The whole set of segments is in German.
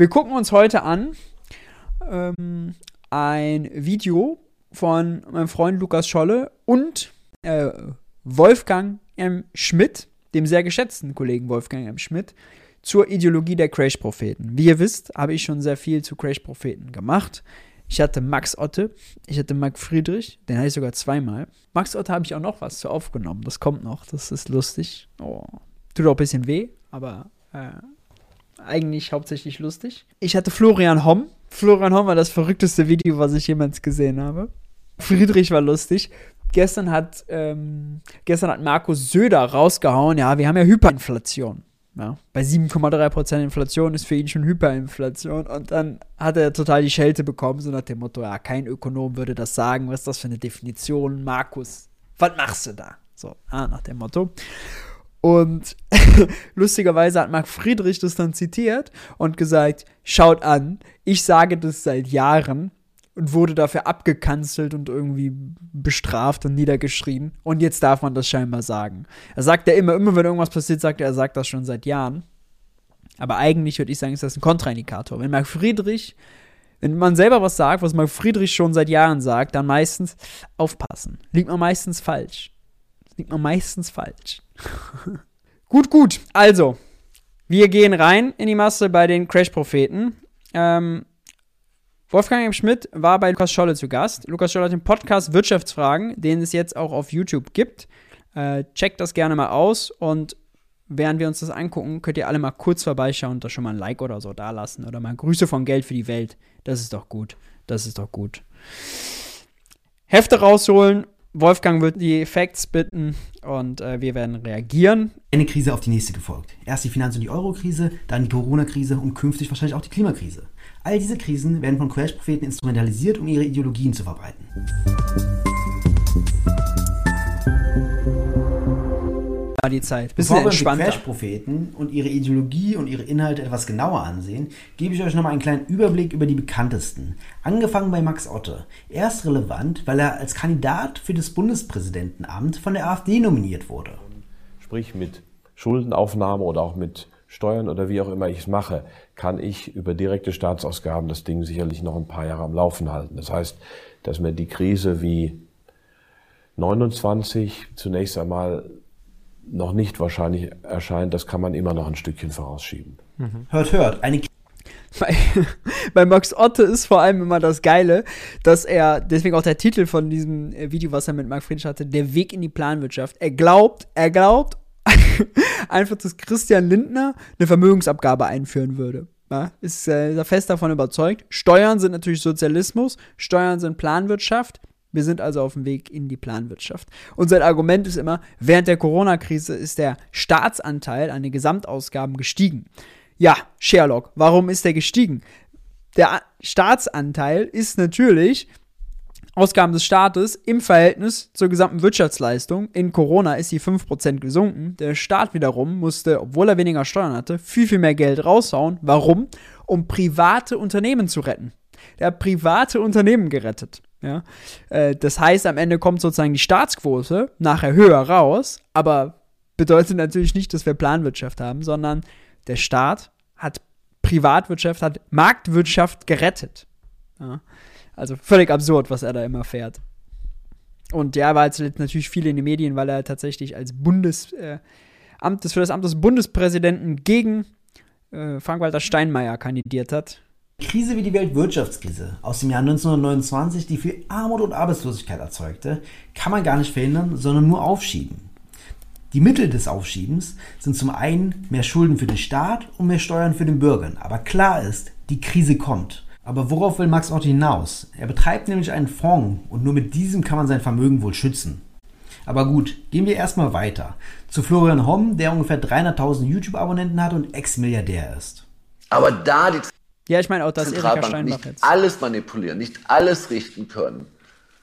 Wir gucken uns heute an ähm, ein Video von meinem Freund Lukas Scholle und äh, Wolfgang M. Schmidt, dem sehr geschätzten Kollegen Wolfgang M. Schmidt, zur Ideologie der Crash-Propheten. Wie ihr wisst, habe ich schon sehr viel zu Crash-Propheten gemacht. Ich hatte Max Otte, ich hatte Marc Friedrich, den hatte ich sogar zweimal. Max Otte habe ich auch noch was zu aufgenommen, das kommt noch, das ist lustig. Oh. Tut auch ein bisschen weh, aber äh, eigentlich hauptsächlich lustig. Ich hatte Florian Homm. Florian Homm war das verrückteste Video, was ich jemals gesehen habe. Friedrich war lustig. Gestern hat, ähm, gestern hat Markus Söder rausgehauen, ja, wir haben ja Hyperinflation. Ja, bei 7,3% Inflation ist für ihn schon Hyperinflation. Und dann hat er total die Schelte bekommen, so nach dem Motto, ja, kein Ökonom würde das sagen. Was ist das für eine Definition? Markus, was machst du da? So, ah, nach dem Motto. Und lustigerweise hat Marc Friedrich das dann zitiert und gesagt, schaut an, ich sage das seit Jahren und wurde dafür abgekanzelt und irgendwie bestraft und niedergeschrien. Und jetzt darf man das scheinbar sagen. Er sagt ja immer, immer wenn irgendwas passiert, sagt er, er sagt das schon seit Jahren. Aber eigentlich würde ich sagen, ist das ein Kontraindikator. Wenn Marc Friedrich, wenn man selber was sagt, was Marc Friedrich schon seit Jahren sagt, dann meistens aufpassen. Liegt man meistens falsch. Liegt man meistens falsch. gut, gut. Also, wir gehen rein in die Masse bei den Crash-Propheten. Ähm, Wolfgang M. Schmidt war bei Lukas Scholle zu Gast. Lukas Scholle hat den Podcast Wirtschaftsfragen, den es jetzt auch auf YouTube gibt. Äh, checkt das gerne mal aus und während wir uns das angucken, könnt ihr alle mal kurz vorbeischauen und da schon mal ein Like oder so da lassen oder mal Grüße von Geld für die Welt. Das ist doch gut. Das ist doch gut. Hefte rausholen. Wolfgang wird die Facts bitten und äh, wir werden reagieren. Eine Krise auf die nächste gefolgt. Erst die Finanz- und die Euro-Krise, dann die Corona-Krise und künftig wahrscheinlich auch die Klimakrise. All diese Krisen werden von Crash-Propheten instrumentalisiert, um ihre Ideologien zu verbreiten. Die Zeit. Bisschen Bevor wir uns die Crash-Propheten und ihre Ideologie und ihre Inhalte etwas genauer ansehen, gebe ich euch nochmal einen kleinen Überblick über die bekanntesten. Angefangen bei Max Otte. Er ist relevant, weil er als Kandidat für das Bundespräsidentenamt von der AfD nominiert wurde. Sprich mit Schuldenaufnahme oder auch mit Steuern oder wie auch immer ich es mache, kann ich über direkte Staatsausgaben das Ding sicherlich noch ein paar Jahre am Laufen halten. Das heißt, dass mir die Krise wie 29 zunächst einmal noch nicht wahrscheinlich erscheint, das kann man immer noch ein Stückchen vorausschieben. Mhm. Hört, hört, eine bei, bei Max Otte ist vor allem immer das Geile, dass er, deswegen auch der Titel von diesem Video, was er mit Marc Friedrich hatte, der Weg in die Planwirtschaft. Er glaubt, er glaubt einfach, dass Christian Lindner eine Vermögensabgabe einführen würde. Ja, ist, äh, er fest davon überzeugt. Steuern sind natürlich Sozialismus, Steuern sind Planwirtschaft. Wir sind also auf dem Weg in die Planwirtschaft. Und sein Argument ist immer, während der Corona-Krise ist der Staatsanteil an den Gesamtausgaben gestiegen. Ja, Sherlock, warum ist der gestiegen? Der Staatsanteil ist natürlich Ausgaben des Staates im Verhältnis zur gesamten Wirtschaftsleistung. In Corona ist die 5% gesunken. Der Staat wiederum musste, obwohl er weniger Steuern hatte, viel, viel mehr Geld raushauen. Warum? Um private Unternehmen zu retten. Der hat private Unternehmen gerettet. Ja? Äh, das heißt, am Ende kommt sozusagen die Staatsquote nachher höher raus, aber bedeutet natürlich nicht, dass wir Planwirtschaft haben, sondern der Staat hat Privatwirtschaft, hat Marktwirtschaft gerettet. Ja? Also völlig absurd, was er da immer fährt. Und ja, war jetzt natürlich viel in den Medien, weil er tatsächlich als Bundes, äh, Amt, für das Amt des Bundespräsidenten gegen äh, Frank-Walter Steinmeier kandidiert hat. Krise wie die Weltwirtschaftskrise aus dem Jahr 1929, die viel Armut und Arbeitslosigkeit erzeugte, kann man gar nicht verhindern, sondern nur aufschieben. Die Mittel des Aufschiebens sind zum einen mehr Schulden für den Staat und mehr Steuern für den Bürger. Aber klar ist, die Krise kommt. Aber worauf will Max Otto hinaus? Er betreibt nämlich einen Fonds und nur mit diesem kann man sein Vermögen wohl schützen. Aber gut, gehen wir erstmal weiter. Zu Florian Homm, der ungefähr 300.000 YouTube-Abonnenten hat und Ex-Milliardär ist. Aber da die ja, ich meine auch, dass Erika Steinbach nicht jetzt. alles manipulieren, nicht alles richten können,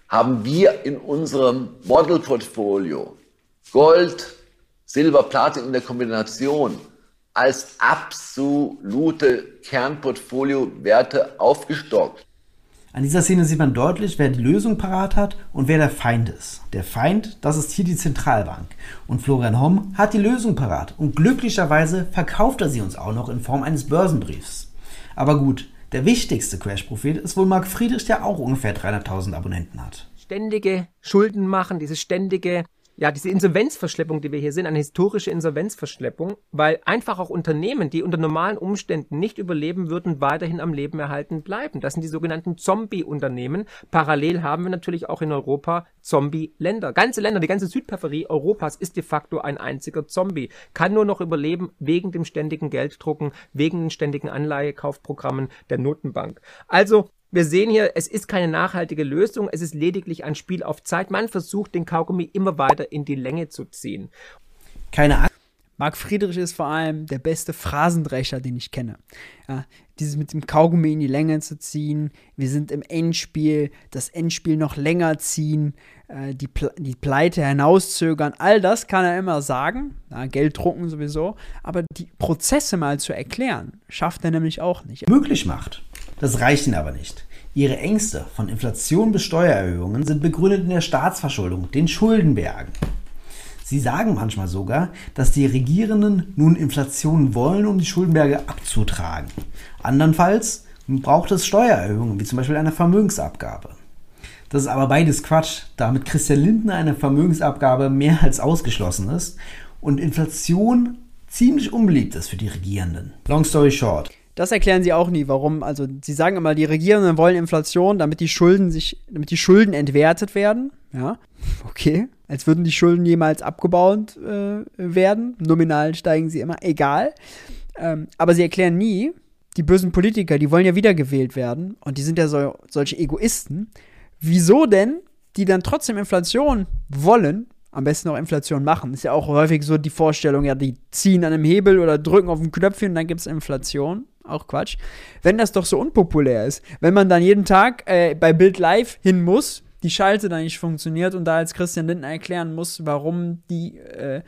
haben wir in unserem Model-Portfolio Gold, Silber, Platin in der Kombination als absolute Kernportfolio-Werte aufgestockt. An dieser Szene sieht man deutlich, wer die Lösung parat hat und wer der Feind ist. Der Feind, das ist hier die Zentralbank. Und Florian Homm hat die Lösung parat. Und glücklicherweise verkauft er sie uns auch noch in Form eines Börsenbriefs. Aber gut, der wichtigste Crash-Prophet ist wohl Marc Friedrich, der auch ungefähr 300.000 Abonnenten hat. Ständige Schulden machen, dieses ständige ja, diese Insolvenzverschleppung, die wir hier sehen, eine historische Insolvenzverschleppung, weil einfach auch Unternehmen, die unter normalen Umständen nicht überleben würden, weiterhin am Leben erhalten bleiben. Das sind die sogenannten Zombie-Unternehmen. Parallel haben wir natürlich auch in Europa Zombie-Länder. Ganze Länder, die ganze Südperipherie Europas ist de facto ein einziger Zombie. Kann nur noch überleben wegen dem ständigen Gelddrucken, wegen den ständigen Anleihekaufprogrammen der Notenbank. Also wir sehen hier, es ist keine nachhaltige Lösung, es ist lediglich ein Spiel auf Zeit. Man versucht, den Kaugummi immer weiter in die Länge zu ziehen. Keine Angst. Marc Friedrich ist vor allem der beste Phrasendrecher, den ich kenne. Ja, dieses mit dem Kaugummi in die Länge zu ziehen, wir sind im Endspiel, das Endspiel noch länger ziehen, äh, die, Ple die Pleite hinauszögern, all das kann er immer sagen, ja, Geld drucken sowieso, aber die Prozesse mal zu erklären, schafft er nämlich auch nicht. Möglich macht. Das reicht ihnen aber nicht. Ihre Ängste von Inflation bis Steuererhöhungen sind begründet in der Staatsverschuldung, den Schuldenbergen. Sie sagen manchmal sogar, dass die Regierenden nun Inflation wollen, um die Schuldenberge abzutragen. Andernfalls braucht es Steuererhöhungen, wie zum Beispiel eine Vermögensabgabe. Das ist aber beides Quatsch, da mit Christian Lindner eine Vermögensabgabe mehr als ausgeschlossen ist und Inflation ziemlich unbeliebt ist für die Regierenden. Long story short. Das erklären sie auch nie, warum. Also sie sagen immer, die Regierenden wollen Inflation, damit die Schulden sich, damit die Schulden entwertet werden. Ja, okay. Als würden die Schulden jemals abgebaut äh, werden. Nominal steigen sie immer, egal. Ähm, aber sie erklären nie, die bösen Politiker, die wollen ja wiedergewählt werden und die sind ja so, solche Egoisten. Wieso denn die dann trotzdem Inflation wollen, am besten auch Inflation machen. Ist ja auch häufig so die Vorstellung, ja, die ziehen an einem Hebel oder drücken auf ein Knöpfchen und dann gibt es Inflation auch Quatsch. Wenn das doch so unpopulär ist, wenn man dann jeden Tag äh, bei Bild Live hin muss, die Schalte dann nicht funktioniert und da als Christian Lindner erklären muss, warum die, äh,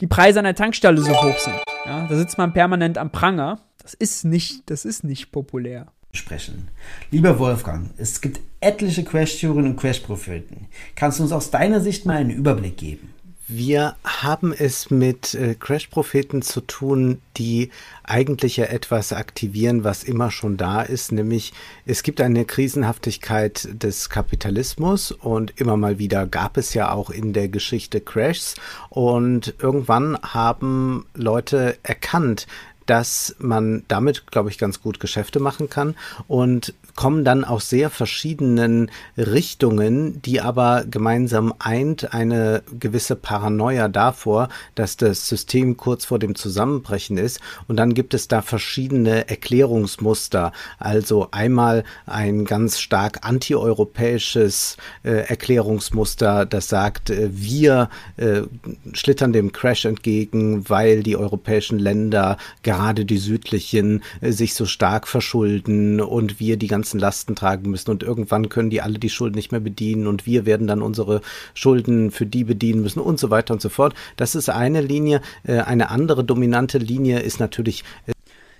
die Preise an der Tankstelle so hoch sind. Ja, da sitzt man permanent am Pranger. Das ist nicht, das ist nicht populär. Sprechen. Lieber Wolfgang, es gibt etliche Crash-Theorien und Crash-Propheten. Kannst du uns aus deiner Sicht mal einen Überblick geben? Wir haben es mit äh, Crash-Propheten zu tun, die eigentlich ja etwas aktivieren, was immer schon da ist, nämlich es gibt eine Krisenhaftigkeit des Kapitalismus und immer mal wieder gab es ja auch in der Geschichte Crashs und irgendwann haben Leute erkannt, dass man damit, glaube ich, ganz gut Geschäfte machen kann und kommen dann aus sehr verschiedenen Richtungen, die aber gemeinsam eint eine gewisse Paranoia davor, dass das System kurz vor dem Zusammenbrechen ist. Und dann gibt es da verschiedene Erklärungsmuster. Also einmal ein ganz stark antieuropäisches äh, Erklärungsmuster, das sagt, äh, wir äh, schlittern dem Crash entgegen, weil die europäischen Länder, gerade die südlichen, äh, sich so stark verschulden und wir die ganze ganzen Lasten tragen müssen und irgendwann können die alle die Schulden nicht mehr bedienen und wir werden dann unsere Schulden für die bedienen müssen und so weiter und so fort. Das ist eine Linie. Äh, eine andere dominante Linie ist natürlich äh,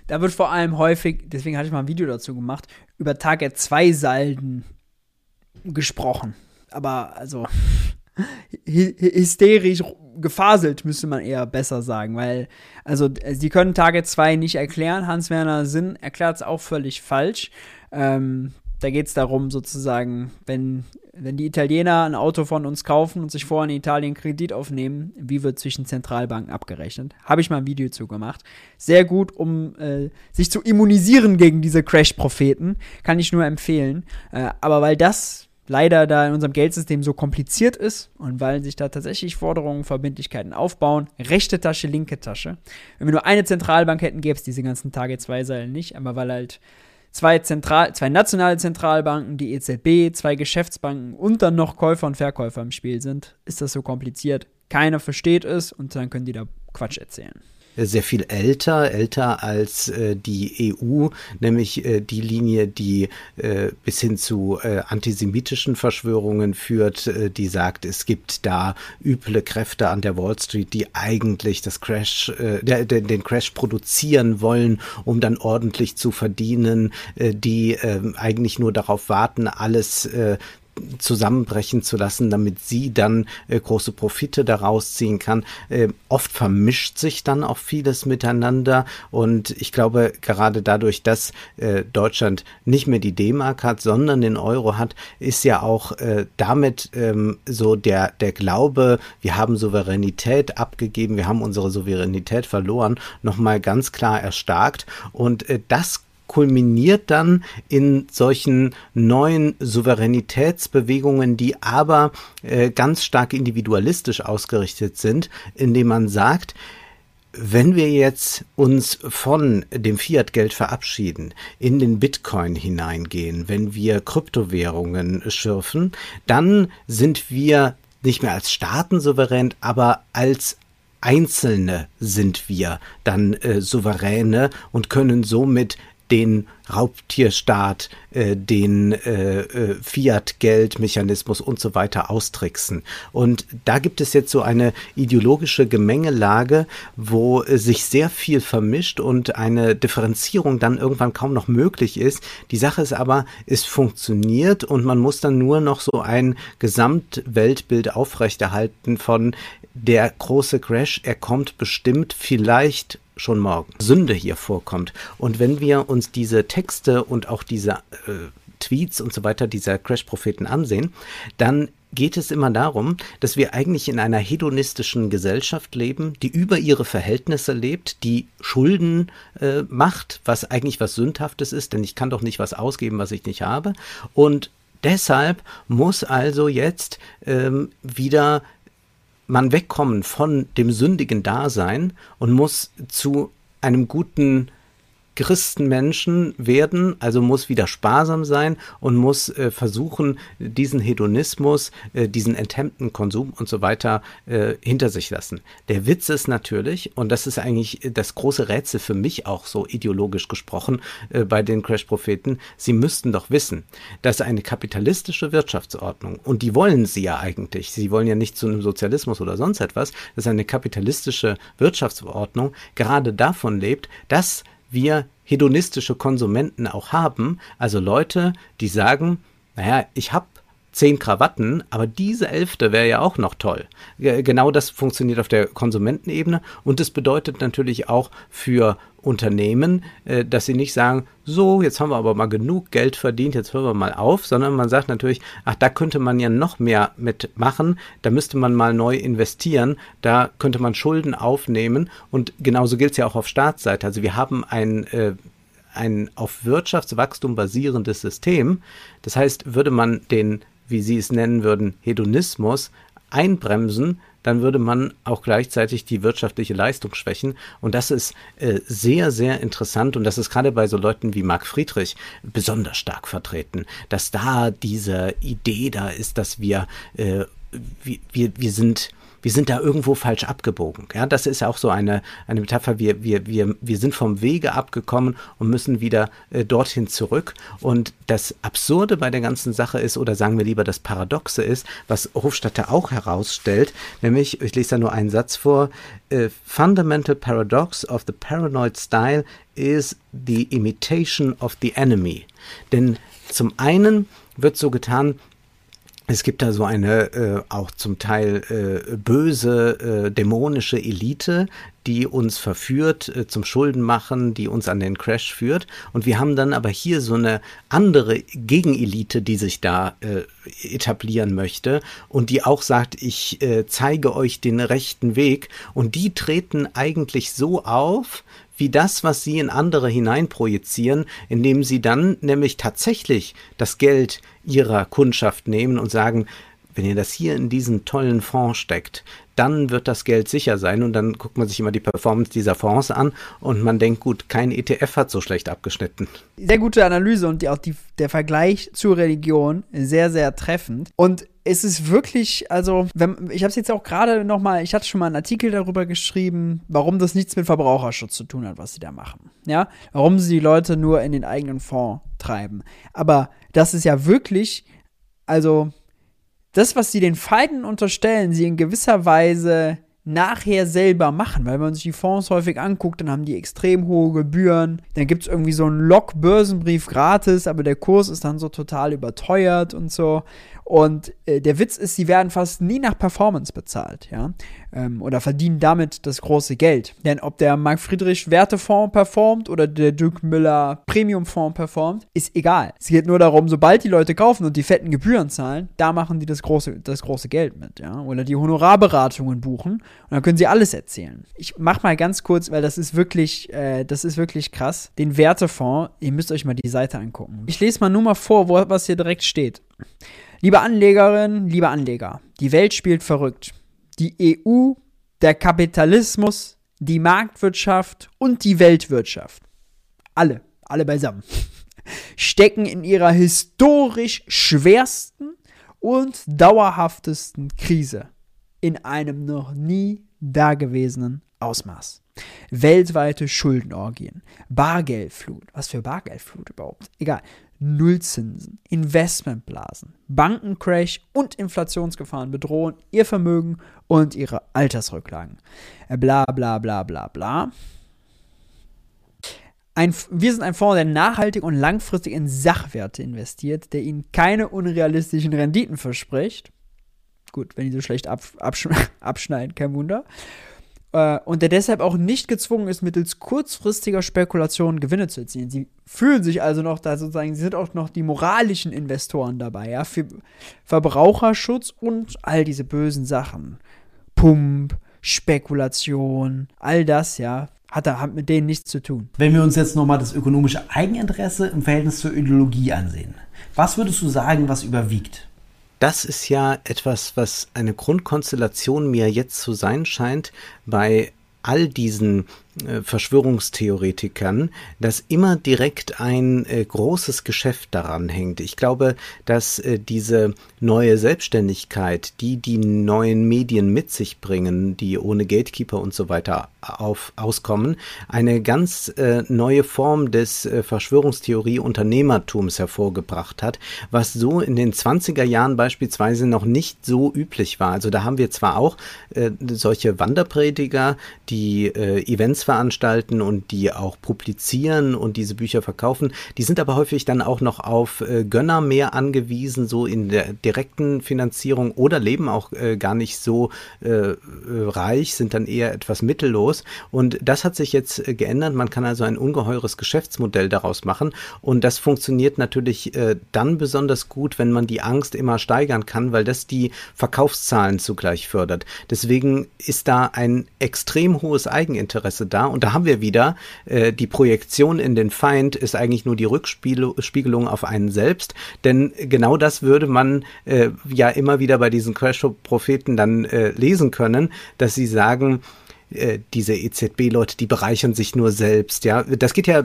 da wird vor allem häufig, deswegen hatte ich mal ein Video dazu gemacht, über Target 2 Salden gesprochen. Aber also hysterisch gefaselt, müsste man eher besser sagen, weil, also, sie können Target 2 nicht erklären. Hans-Werner Sinn erklärt es auch völlig falsch. Ähm, da geht es darum, sozusagen, wenn, wenn die Italiener ein Auto von uns kaufen und sich vorher in Italien Kredit aufnehmen, wie wird zwischen Zentralbanken abgerechnet? Habe ich mal ein Video zu gemacht. Sehr gut, um äh, sich zu immunisieren gegen diese Crash-Propheten. Kann ich nur empfehlen. Äh, aber weil das leider da in unserem Geldsystem so kompliziert ist und weil sich da tatsächlich Forderungen, Verbindlichkeiten aufbauen, rechte Tasche, linke Tasche. Wenn wir nur eine Zentralbank hätten, gäbe es diese ganzen Target 2 Seilen nicht, aber weil halt zwei, Zentral zwei nationale Zentralbanken, die EZB, zwei Geschäftsbanken und dann noch Käufer und Verkäufer im Spiel sind, ist das so kompliziert. Keiner versteht es und dann können die da Quatsch erzählen sehr viel älter, älter als äh, die EU, nämlich äh, die Linie, die äh, bis hin zu äh, antisemitischen Verschwörungen führt, äh, die sagt, es gibt da üble Kräfte an der Wall Street, die eigentlich das Crash, äh, der, den Crash produzieren wollen, um dann ordentlich zu verdienen, äh, die äh, eigentlich nur darauf warten, alles äh, zusammenbrechen zu lassen, damit sie dann äh, große Profite daraus ziehen kann. Äh, oft vermischt sich dann auch vieles miteinander und ich glaube, gerade dadurch, dass äh, Deutschland nicht mehr die D-Mark hat, sondern den Euro hat, ist ja auch äh, damit ähm, so der, der Glaube, wir haben Souveränität abgegeben, wir haben unsere Souveränität verloren, nochmal ganz klar erstarkt und äh, das kulminiert dann in solchen neuen Souveränitätsbewegungen, die aber äh, ganz stark individualistisch ausgerichtet sind, indem man sagt, wenn wir jetzt uns von dem Fiat-Geld verabschieden, in den Bitcoin hineingehen, wenn wir Kryptowährungen schürfen, dann sind wir nicht mehr als Staaten souverän, aber als Einzelne sind wir dann äh, Souveräne und können somit den Raubtierstaat, äh, den äh, äh, Fiat-Geldmechanismus und so weiter austricksen. Und da gibt es jetzt so eine ideologische Gemengelage, wo äh, sich sehr viel vermischt und eine Differenzierung dann irgendwann kaum noch möglich ist. Die Sache ist aber, es funktioniert und man muss dann nur noch so ein Gesamtweltbild aufrechterhalten von der große Crash, er kommt bestimmt vielleicht schon morgen Sünde hier vorkommt. Und wenn wir uns diese Texte und auch diese äh, Tweets und so weiter dieser Crash-Propheten ansehen, dann geht es immer darum, dass wir eigentlich in einer hedonistischen Gesellschaft leben, die über ihre Verhältnisse lebt, die Schulden äh, macht, was eigentlich was Sündhaftes ist, denn ich kann doch nicht was ausgeben, was ich nicht habe. Und deshalb muss also jetzt ähm, wieder man wegkommen von dem sündigen Dasein und muss zu einem guten Christenmenschen werden, also muss wieder sparsam sein und muss äh, versuchen, diesen Hedonismus, äh, diesen enthemmten Konsum und so weiter äh, hinter sich lassen. Der Witz ist natürlich, und das ist eigentlich das große Rätsel für mich auch so ideologisch gesprochen äh, bei den Crash-Propheten, sie müssten doch wissen, dass eine kapitalistische Wirtschaftsordnung, und die wollen sie ja eigentlich, sie wollen ja nicht zu einem Sozialismus oder sonst etwas, dass eine kapitalistische Wirtschaftsordnung gerade davon lebt, dass wir hedonistische Konsumenten auch haben, also Leute, die sagen, naja, ich habe zehn Krawatten, aber diese elfte wäre ja auch noch toll. Genau das funktioniert auf der Konsumentenebene und es bedeutet natürlich auch für Unternehmen, äh, dass sie nicht sagen, so, jetzt haben wir aber mal genug Geld verdient, jetzt hören wir mal auf, sondern man sagt natürlich, ach, da könnte man ja noch mehr mitmachen, da müsste man mal neu investieren, da könnte man Schulden aufnehmen und genauso gilt es ja auch auf Staatsseite. Also wir haben ein äh, ein auf Wirtschaftswachstum basierendes System. Das heißt, würde man den wie Sie es nennen würden, Hedonismus einbremsen, dann würde man auch gleichzeitig die wirtschaftliche Leistung schwächen. Und das ist äh, sehr, sehr interessant. Und das ist gerade bei so Leuten wie Marc Friedrich besonders stark vertreten, dass da diese Idee da ist, dass wir, äh, wir, wir, wir sind wir sind da irgendwo falsch abgebogen. Ja, das ist ja auch so eine, eine Metapher. Wir, wir, wir, wir sind vom Wege abgekommen und müssen wieder äh, dorthin zurück. Und das Absurde bei der ganzen Sache ist, oder sagen wir lieber das Paradoxe ist, was Hofstadter auch herausstellt, nämlich, ich lese da nur einen Satz vor, uh, Fundamental Paradox of the Paranoid Style is the imitation of the enemy. Denn zum einen wird so getan, es gibt da so eine äh, auch zum Teil äh, böse, äh, dämonische Elite, die uns verführt äh, zum Schuldenmachen, die uns an den Crash führt. Und wir haben dann aber hier so eine andere Gegenelite, die sich da äh, etablieren möchte und die auch sagt, ich äh, zeige euch den rechten Weg. Und die treten eigentlich so auf, wie das, was sie in andere hineinprojizieren, indem sie dann nämlich tatsächlich das Geld ihrer Kundschaft nehmen und sagen, wenn ihr das hier in diesen tollen Fonds steckt, dann wird das Geld sicher sein. Und dann guckt man sich immer die Performance dieser Fonds an und man denkt, gut, kein ETF hat so schlecht abgeschnitten. Sehr gute Analyse und die, auch die, der Vergleich zur Religion sehr, sehr treffend. Und es ist wirklich, also, wenn, ich habe es jetzt auch gerade noch mal, ich hatte schon mal einen Artikel darüber geschrieben, warum das nichts mit Verbraucherschutz zu tun hat, was sie da machen. Ja, warum sie die Leute nur in den eigenen Fonds treiben. Aber das ist ja wirklich, also das, was sie den Feinden unterstellen, sie in gewisser Weise nachher selber machen, weil wenn man sich die Fonds häufig anguckt, dann haben die extrem hohe Gebühren. Dann gibt es irgendwie so einen Log-Börsenbrief gratis, aber der Kurs ist dann so total überteuert und so. Und äh, der Witz ist, sie werden fast nie nach Performance bezahlt, ja, ähm, oder verdienen damit das große Geld. Denn ob der Mark Friedrich Wertefonds performt oder der Duke Müller Premiumfonds performt, ist egal. Es geht nur darum, sobald die Leute kaufen und die fetten Gebühren zahlen, da machen die das große, das große Geld mit, ja, oder die Honorarberatungen buchen und dann können sie alles erzählen. Ich mach mal ganz kurz, weil das ist wirklich, äh, das ist wirklich krass. Den Wertefonds, ihr müsst euch mal die Seite angucken. Ich lese mal nur mal vor, wo, was hier direkt steht. Liebe Anlegerinnen, liebe Anleger, die Welt spielt verrückt. Die EU, der Kapitalismus, die Marktwirtschaft und die Weltwirtschaft. Alle, alle beisammen. Stecken in ihrer historisch schwersten und dauerhaftesten Krise in einem noch nie dagewesenen Ausmaß. Weltweite Schuldenorgien, Bargeldflut, was für Bargeldflut überhaupt? Egal. Nullzinsen, Investmentblasen, Bankencrash und Inflationsgefahren bedrohen ihr Vermögen und ihre Altersrücklagen. Bla bla bla bla bla. Ein, wir sind ein Fonds, der nachhaltig und langfristig in Sachwerte investiert, der ihnen keine unrealistischen Renditen verspricht. Gut, wenn die so schlecht absch abschneiden, kein Wunder äh, und der deshalb auch nicht gezwungen ist, mittels kurzfristiger Spekulationen Gewinne zu erzielen. Sie fühlen sich also noch da sozusagen, sie sind auch noch die moralischen Investoren dabei, ja, für Verbraucherschutz und all diese bösen Sachen. Pump, Spekulation, all das, ja, hat, hat mit denen nichts zu tun. Wenn wir uns jetzt nochmal das ökonomische Eigeninteresse im Verhältnis zur Ideologie ansehen, was würdest du sagen, was überwiegt? Das ist ja etwas, was eine Grundkonstellation mir jetzt zu sein scheint bei all diesen Verschwörungstheoretikern, dass immer direkt ein äh, großes Geschäft daran hängt. Ich glaube, dass äh, diese neue Selbstständigkeit, die die neuen Medien mit sich bringen, die ohne Gatekeeper und so weiter auf, auskommen, eine ganz äh, neue Form des äh, Verschwörungstheorie-Unternehmertums hervorgebracht hat, was so in den 20er Jahren beispielsweise noch nicht so üblich war. Also da haben wir zwar auch äh, solche Wanderprediger, die Events veranstalten und die auch publizieren und diese Bücher verkaufen. Die sind aber häufig dann auch noch auf äh, Gönner mehr angewiesen, so in der direkten Finanzierung oder leben auch äh, gar nicht so äh, reich, sind dann eher etwas mittellos. Und das hat sich jetzt äh, geändert. Man kann also ein ungeheures Geschäftsmodell daraus machen. Und das funktioniert natürlich äh, dann besonders gut, wenn man die Angst immer steigern kann, weil das die Verkaufszahlen zugleich fördert. Deswegen ist da ein extrem hohes Eigeninteresse da. Und da haben wir wieder, äh, die Projektion in den Feind ist eigentlich nur die Rückspiegelung auf einen selbst. Denn genau das würde man äh, ja immer wieder bei diesen Crash-Propheten dann äh, lesen können, dass sie sagen, äh, diese EZB-Leute, die bereichern sich nur selbst. Ja, das geht ja.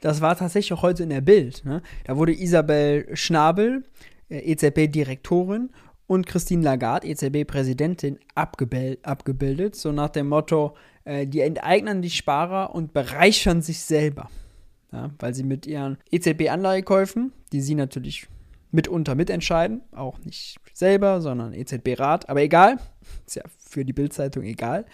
Das war tatsächlich auch heute in der Bild. Ne? Da wurde Isabel Schnabel, äh, EZB-Direktorin, und Christine Lagarde, EZB-Präsidentin, abgebildet, so nach dem Motto, äh, die enteignen die Sparer und bereichern sich selber. Ja, weil sie mit ihren EZB-Anleihekäufen, die sie natürlich mitunter mitentscheiden, auch nicht selber, sondern EZB-Rat, aber egal, ist ja für die Bildzeitung egal.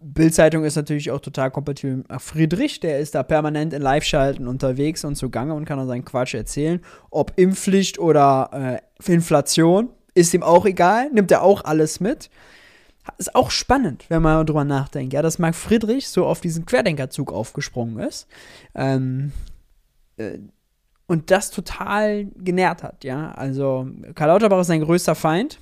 Bildzeitung ist natürlich auch total kompatibel mit Friedrich, der ist da permanent in Live-Schalten unterwegs und zugange und kann dann seinen Quatsch erzählen. Ob Impfpflicht oder äh, Inflation, ist ihm auch egal, nimmt er auch alles mit ist auch spannend, wenn man drüber nachdenkt, ja, dass Marc Friedrich so auf diesen Querdenkerzug aufgesprungen ist ähm, äh, und das total genährt hat, ja. Also Karl Lauterbach ist sein größter Feind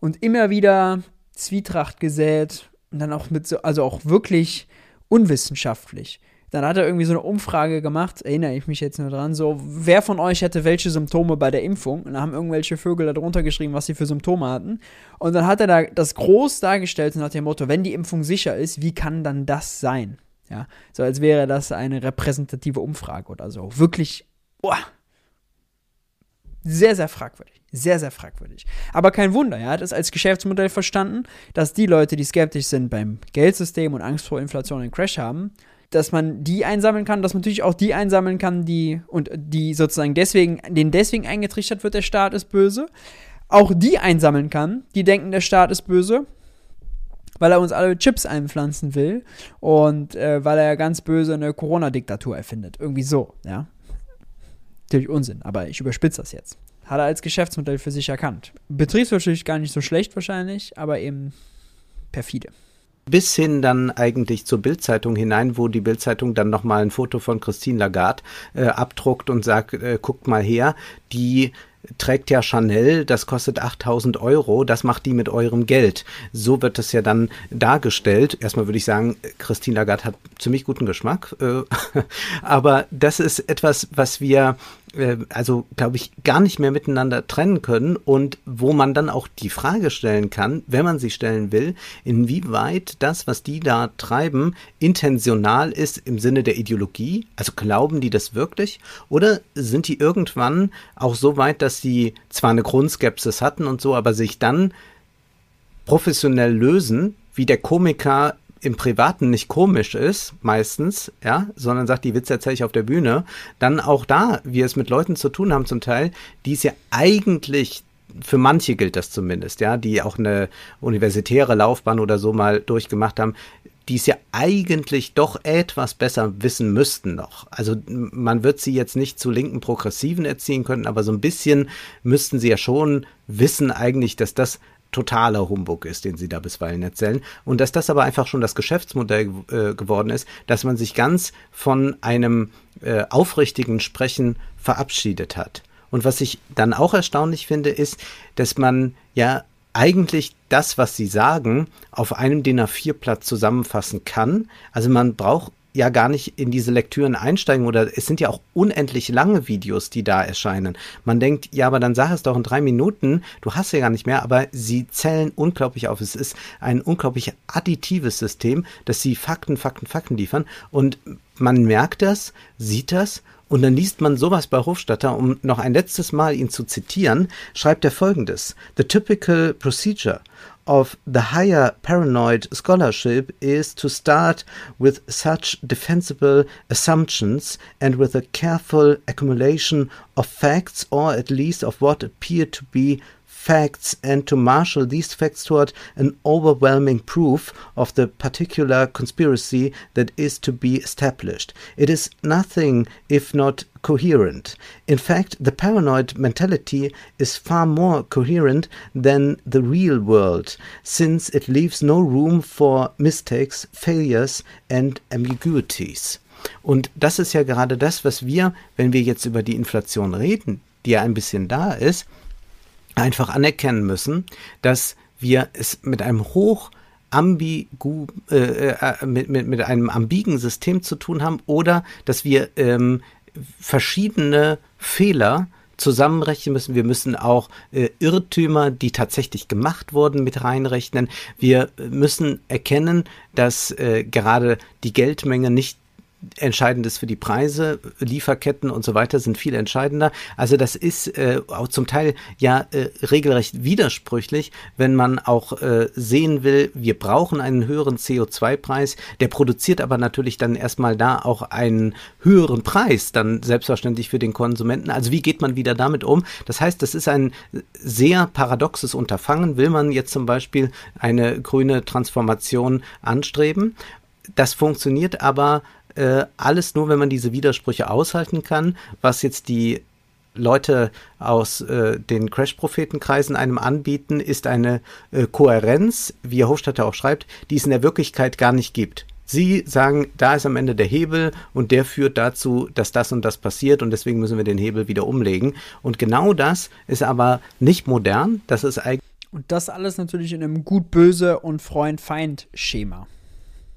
und immer wieder Zwietracht gesät und dann auch mit so, also auch wirklich unwissenschaftlich. Dann hat er irgendwie so eine Umfrage gemacht, erinnere ich mich jetzt nur dran, so, wer von euch hätte welche Symptome bei der Impfung? Und da haben irgendwelche Vögel darunter geschrieben, was sie für Symptome hatten. Und dann hat er da das groß dargestellt nach dem Motto, wenn die Impfung sicher ist, wie kann dann das sein? Ja, so als wäre das eine repräsentative Umfrage oder so. Wirklich, boah, sehr, sehr fragwürdig. Sehr, sehr fragwürdig. Aber kein Wunder, er hat es als Geschäftsmodell verstanden, dass die Leute, die skeptisch sind beim Geldsystem und Angst vor Inflation und Crash haben, dass man die einsammeln kann, dass man natürlich auch die einsammeln kann, die und die sozusagen deswegen, denen deswegen eingetrichtert wird, der Staat ist böse, auch die einsammeln kann, die denken, der Staat ist böse, weil er uns alle Chips einpflanzen will und äh, weil er ganz böse eine Corona-Diktatur erfindet. Irgendwie so, ja. Natürlich Unsinn, aber ich überspitze das jetzt. Hat er als Geschäftsmodell für sich erkannt. Betriebswirtschaftlich gar nicht so schlecht wahrscheinlich, aber eben perfide bis hin dann eigentlich zur Bildzeitung hinein, wo die Bildzeitung dann nochmal ein Foto von Christine Lagarde äh, abdruckt und sagt, äh, guckt mal her, die trägt ja Chanel, das kostet 8000 Euro, das macht die mit eurem Geld. So wird das ja dann dargestellt. Erstmal würde ich sagen, Christine Lagarde hat ziemlich guten Geschmack, äh, aber das ist etwas, was wir äh, also glaube ich, gar nicht mehr miteinander trennen können und wo man dann auch die Frage stellen kann, wenn man sie stellen will, inwieweit das, was die da treiben, intentional ist im Sinne der Ideologie, also glauben die das wirklich? Oder sind die irgendwann auch so weit, dass sie zwar eine Grundskepsis hatten und so, aber sich dann professionell lösen, wie der Komiker im Privaten nicht komisch ist, meistens, ja, sondern sagt, die Witze erzähle ich auf der Bühne, dann auch da wir es mit Leuten zu tun haben zum Teil, die es ja eigentlich für manche gilt das zumindest, ja, die auch eine universitäre Laufbahn oder so mal durchgemacht haben, die es ja eigentlich doch etwas besser wissen müssten noch. Also man wird sie jetzt nicht zu linken Progressiven erziehen können, aber so ein bisschen müssten sie ja schon wissen eigentlich, dass das totaler Humbug ist, den sie da bisweilen erzählen. Und dass das aber einfach schon das Geschäftsmodell äh, geworden ist, dass man sich ganz von einem äh, aufrichtigen Sprechen verabschiedet hat. Und was ich dann auch erstaunlich finde, ist, dass man ja eigentlich das, was sie sagen, auf einem DIN A4-Blatt zusammenfassen kann. Also man braucht ja gar nicht in diese Lektüren einsteigen oder es sind ja auch unendlich lange Videos, die da erscheinen. Man denkt, ja, aber dann sag es doch in drei Minuten, du hast ja gar nicht mehr, aber sie zählen unglaublich auf. Es ist ein unglaublich additives System, dass sie Fakten, Fakten, Fakten liefern und man merkt das, sieht das und dann liest man sowas bei Hofstadter, um noch ein letztes Mal ihn zu zitieren, schreibt er folgendes. The typical procedure of the higher paranoid scholarship is to start with such defensible assumptions and with a careful accumulation of facts or at least of what appear to be facts and to marshal these facts toward an overwhelming proof of the particular conspiracy that is to be established. It is nothing if not coherent. In fact, the paranoid mentality is far more coherent than the real world, since it leaves no room for mistakes, failures and ambiguities. Und das ist ja gerade das, was wir, wenn wir jetzt über die Inflation reden, die ja ein bisschen da ist, einfach anerkennen müssen, dass wir es mit einem hoch ambigu, äh, äh, mit, mit, mit einem ambigen System zu tun haben oder dass wir ähm, verschiedene Fehler zusammenrechnen müssen. Wir müssen auch äh, Irrtümer, die tatsächlich gemacht wurden, mit reinrechnen. Wir müssen erkennen, dass äh, gerade die Geldmenge nicht entscheidend ist für die Preise, Lieferketten und so weiter sind viel entscheidender. Also das ist äh, auch zum Teil ja äh, regelrecht widersprüchlich, wenn man auch äh, sehen will, wir brauchen einen höheren CO2-Preis, der produziert aber natürlich dann erstmal da auch einen höheren Preis, dann selbstverständlich für den Konsumenten. Also wie geht man wieder damit um? Das heißt, das ist ein sehr paradoxes Unterfangen. Will man jetzt zum Beispiel eine grüne Transformation anstreben? Das funktioniert aber äh, alles nur, wenn man diese Widersprüche aushalten kann, was jetzt die Leute aus äh, den Crash-Prophetenkreisen einem anbieten, ist eine äh, Kohärenz, wie Herr Hofstadter auch schreibt, die es in der Wirklichkeit gar nicht gibt. Sie sagen, da ist am Ende der Hebel und der führt dazu, dass das und das passiert und deswegen müssen wir den Hebel wieder umlegen. Und genau das ist aber nicht modern, das ist eigentlich. Und das alles natürlich in einem gut-böse und Freund-Feind-Schema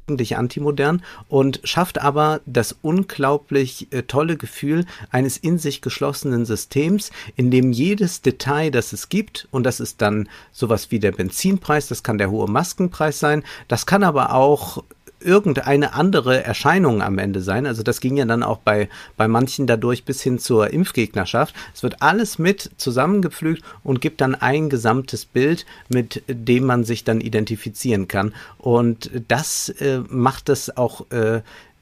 eigentlich antimodern und schafft aber das unglaublich äh, tolle Gefühl eines in sich geschlossenen Systems, in dem jedes Detail, das es gibt, und das ist dann sowas wie der Benzinpreis, das kann der hohe Maskenpreis sein, das kann aber auch irgendeine andere Erscheinung am Ende sein. Also das ging ja dann auch bei, bei manchen dadurch bis hin zur Impfgegnerschaft. Es wird alles mit zusammengepflügt und gibt dann ein gesamtes Bild, mit dem man sich dann identifizieren kann. Und das äh, macht es auch äh,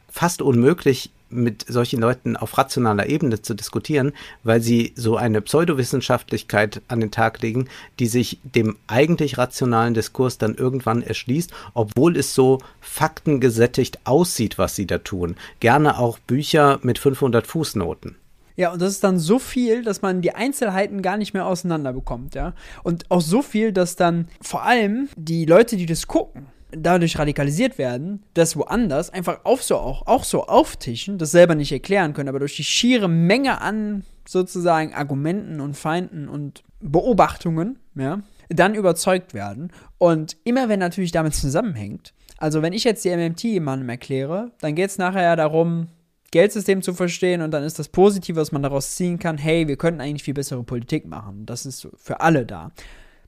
fast unmöglich, mit solchen Leuten auf rationaler Ebene zu diskutieren, weil sie so eine Pseudowissenschaftlichkeit an den Tag legen, die sich dem eigentlich rationalen Diskurs dann irgendwann erschließt, obwohl es so faktengesättigt aussieht, was sie da tun. Gerne auch Bücher mit 500 Fußnoten. Ja, und das ist dann so viel, dass man die Einzelheiten gar nicht mehr auseinander bekommt, ja. Und auch so viel, dass dann vor allem die Leute, die das gucken, dadurch radikalisiert werden, das woanders einfach auf so auch, auch so auftischen, das selber nicht erklären können, aber durch die schiere Menge an sozusagen Argumenten und Feinden und Beobachtungen, ja, dann überzeugt werden. Und immer wenn natürlich damit zusammenhängt, also wenn ich jetzt die MMT jemandem erkläre, dann geht es nachher ja darum, Geldsystem zu verstehen und dann ist das Positive, was man daraus ziehen kann, hey, wir könnten eigentlich viel bessere Politik machen. Das ist für alle da.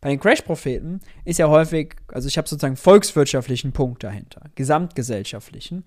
Bei den Crash-Propheten ist ja häufig, also ich habe sozusagen volkswirtschaftlichen Punkt dahinter, gesamtgesellschaftlichen.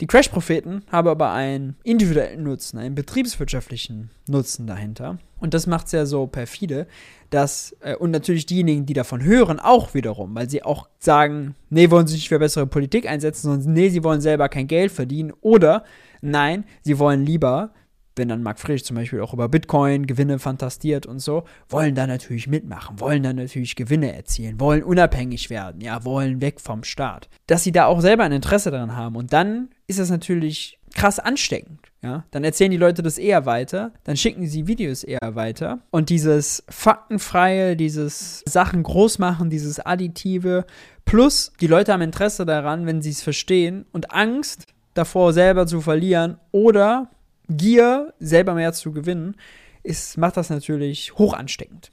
Die Crash-Propheten haben aber einen individuellen Nutzen, einen betriebswirtschaftlichen Nutzen dahinter. Und das macht es ja so perfide, dass, äh, und natürlich diejenigen, die davon hören, auch wiederum, weil sie auch sagen, nee, wollen sie sich für bessere Politik einsetzen, sondern nee, sie wollen selber kein Geld verdienen. Oder nein, sie wollen lieber wenn dann Marc Frisch zum Beispiel auch über Bitcoin Gewinne fantastiert und so, wollen da natürlich mitmachen, wollen dann natürlich Gewinne erzielen, wollen unabhängig werden, ja, wollen weg vom Staat. Dass sie da auch selber ein Interesse daran haben und dann ist das natürlich krass ansteckend, ja. Dann erzählen die Leute das eher weiter, dann schicken sie Videos eher weiter und dieses faktenfreie, dieses Sachen groß machen, dieses additive, plus die Leute haben Interesse daran, wenn sie es verstehen und Angst davor selber zu verlieren oder Gier, selber mehr zu gewinnen, ist, macht das natürlich hoch ansteckend.